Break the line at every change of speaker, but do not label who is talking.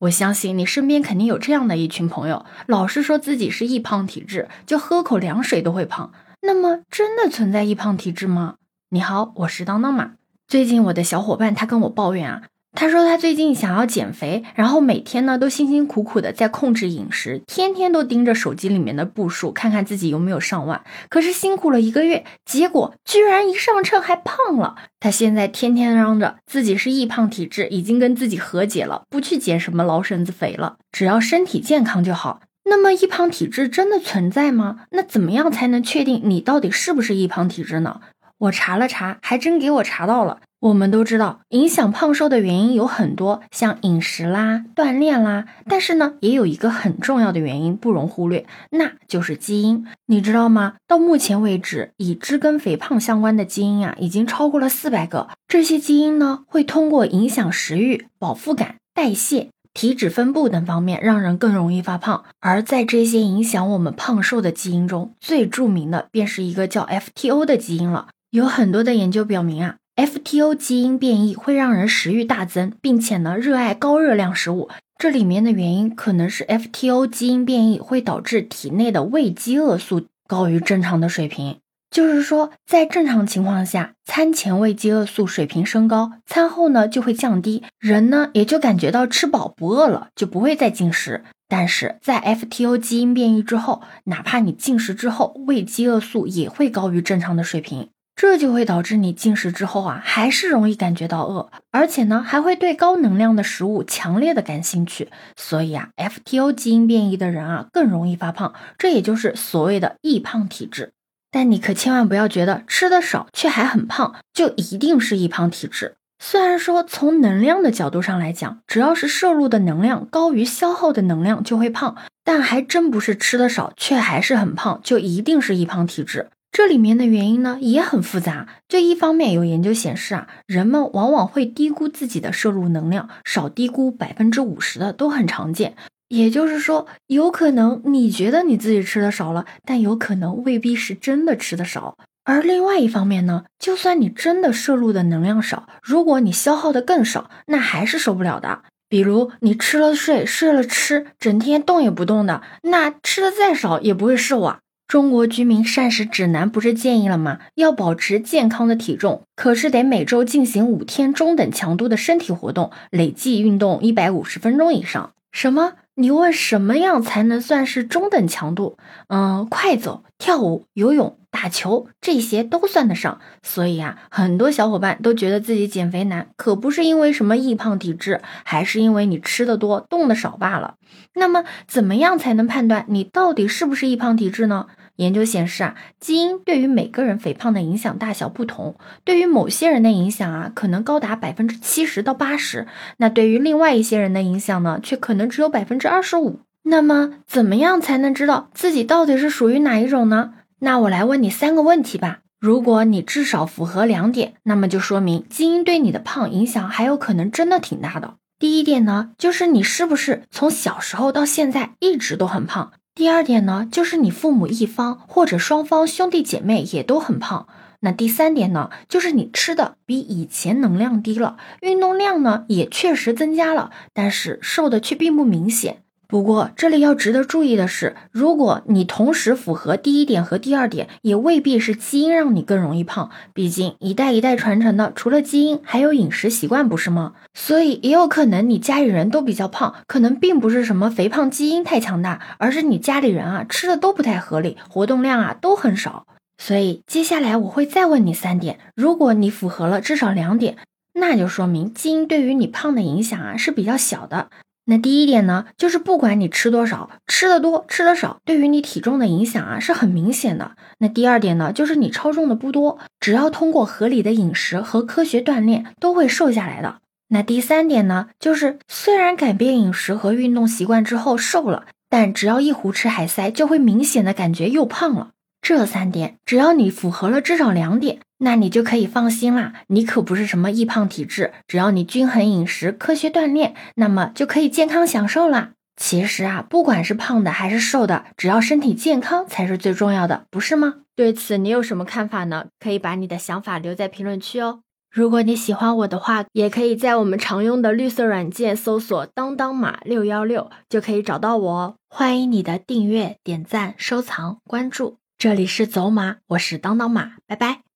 我相信你身边肯定有这样的一群朋友，老是说自己是易胖体质，就喝口凉水都会胖。那么，真的存在易胖体质吗？你好，我是当当妈。最近我的小伙伴他跟我抱怨啊。他说他最近想要减肥，然后每天呢都辛辛苦苦的在控制饮食，天天都盯着手机里面的步数，看看自己有没有上万。可是辛苦了一个月，结果居然一上秤还胖了。他现在天天嚷着自己是易胖体质，已经跟自己和解了，不去减什么劳身子肥了，只要身体健康就好。那么易胖体质真的存在吗？那怎么样才能确定你到底是不是易胖体质呢？我查了查，还真给我查到了。我们都知道，影响胖瘦的原因有很多，像饮食啦、锻炼啦。但是呢，也有一个很重要的原因不容忽略，那就是基因。你知道吗？到目前为止，已知跟肥胖相关的基因啊，已经超过了四百个。这些基因呢，会通过影响食欲、饱腹感、代谢、体脂分布等方面，让人更容易发胖。而在这些影响我们胖瘦的基因中，最著名的便是一个叫 FTO 的基因了。有很多的研究表明啊。FTO 基因变异会让人食欲大增，并且呢热爱高热量食物。这里面的原因可能是 FTO 基因变异会导致体内的胃饥饿素高于正常的水平。就是说，在正常情况下，餐前胃饥饿素水平升高，餐后呢就会降低，人呢也就感觉到吃饱不饿了，就不会再进食。但是在 FTO 基因变异之后，哪怕你进食之后，胃饥饿素也会高于正常的水平。这就会导致你进食之后啊，还是容易感觉到饿，而且呢，还会对高能量的食物强烈的感兴趣。所以啊，FTO 基因变异的人啊，更容易发胖，这也就是所谓的易胖体质。但你可千万不要觉得吃的少却还很胖，就一定是易胖体质。虽然说从能量的角度上来讲，只要是摄入的能量高于消耗的能量就会胖，但还真不是吃的少却还是很胖就一定是易胖体质。这里面的原因呢也很复杂。就一方面有研究显示啊，人们往往会低估自己的摄入能量，少低估百分之五十的都很常见。也就是说，有可能你觉得你自己吃的少了，但有可能未必是真的吃的少。而另外一方面呢，就算你真的摄入的能量少，如果你消耗的更少，那还是受不了的。比如你吃了睡，睡了吃，整天动也不动的，那吃的再少也不会瘦啊。中国居民膳食指南不是建议了吗？要保持健康的体重，可是得每周进行五天中等强度的身体活动，累计运动一百五十分钟以上。什么？你问什么样才能算是中等强度？嗯，快走、跳舞、游泳、打球这些都算得上。所以啊，很多小伙伴都觉得自己减肥难，可不是因为什么易胖体质，还是因为你吃的多、动的少罢了。那么，怎么样才能判断你到底是不是易胖体质呢？研究显示啊，基因对于每个人肥胖的影响大小不同，对于某些人的影响啊，可能高达百分之七十到八十，那对于另外一些人的影响呢，却可能只有百分之二十五。那么，怎么样才能知道自己到底是属于哪一种呢？那我来问你三个问题吧。如果你至少符合两点，那么就说明基因对你的胖影响还有可能真的挺大的。第一点呢，就是你是不是从小时候到现在一直都很胖。第二点呢，就是你父母一方或者双方兄弟姐妹也都很胖。那第三点呢，就是你吃的比以前能量低了，运动量呢也确实增加了，但是瘦的却并不明显。不过，这里要值得注意的是，如果你同时符合第一点和第二点，也未必是基因让你更容易胖。毕竟一代一代传承的，除了基因，还有饮食习惯，不是吗？所以也有可能你家里人都比较胖，可能并不是什么肥胖基因太强大，而是你家里人啊吃的都不太合理，活动量啊都很少。所以接下来我会再问你三点，如果你符合了至少两点，那就说明基因对于你胖的影响啊是比较小的。那第一点呢，就是不管你吃多少，吃的多吃的少，对于你体重的影响啊是很明显的。那第二点呢，就是你超重的不多，只要通过合理的饮食和科学锻炼，都会瘦下来的。那第三点呢，就是虽然改变饮食和运动习惯之后瘦了，但只要一胡吃海塞，就会明显的感觉又胖了。这三点只要你符合了至少两点那你就可以放心啦你可不是什么易胖体质只要你均衡饮食科学锻炼那么就可以健康享受啦。其实啊不管是胖的还是瘦的只要身体健康才是最重要的不是吗？对此你有什么看法呢？可以把你的想法留在评论区哦。如果你喜欢我的话也可以在我们常用的绿色软件搜索当当码六幺六就可以找到我哦。欢迎你的订阅点赞收藏关注。这里是走马我是当当马拜拜。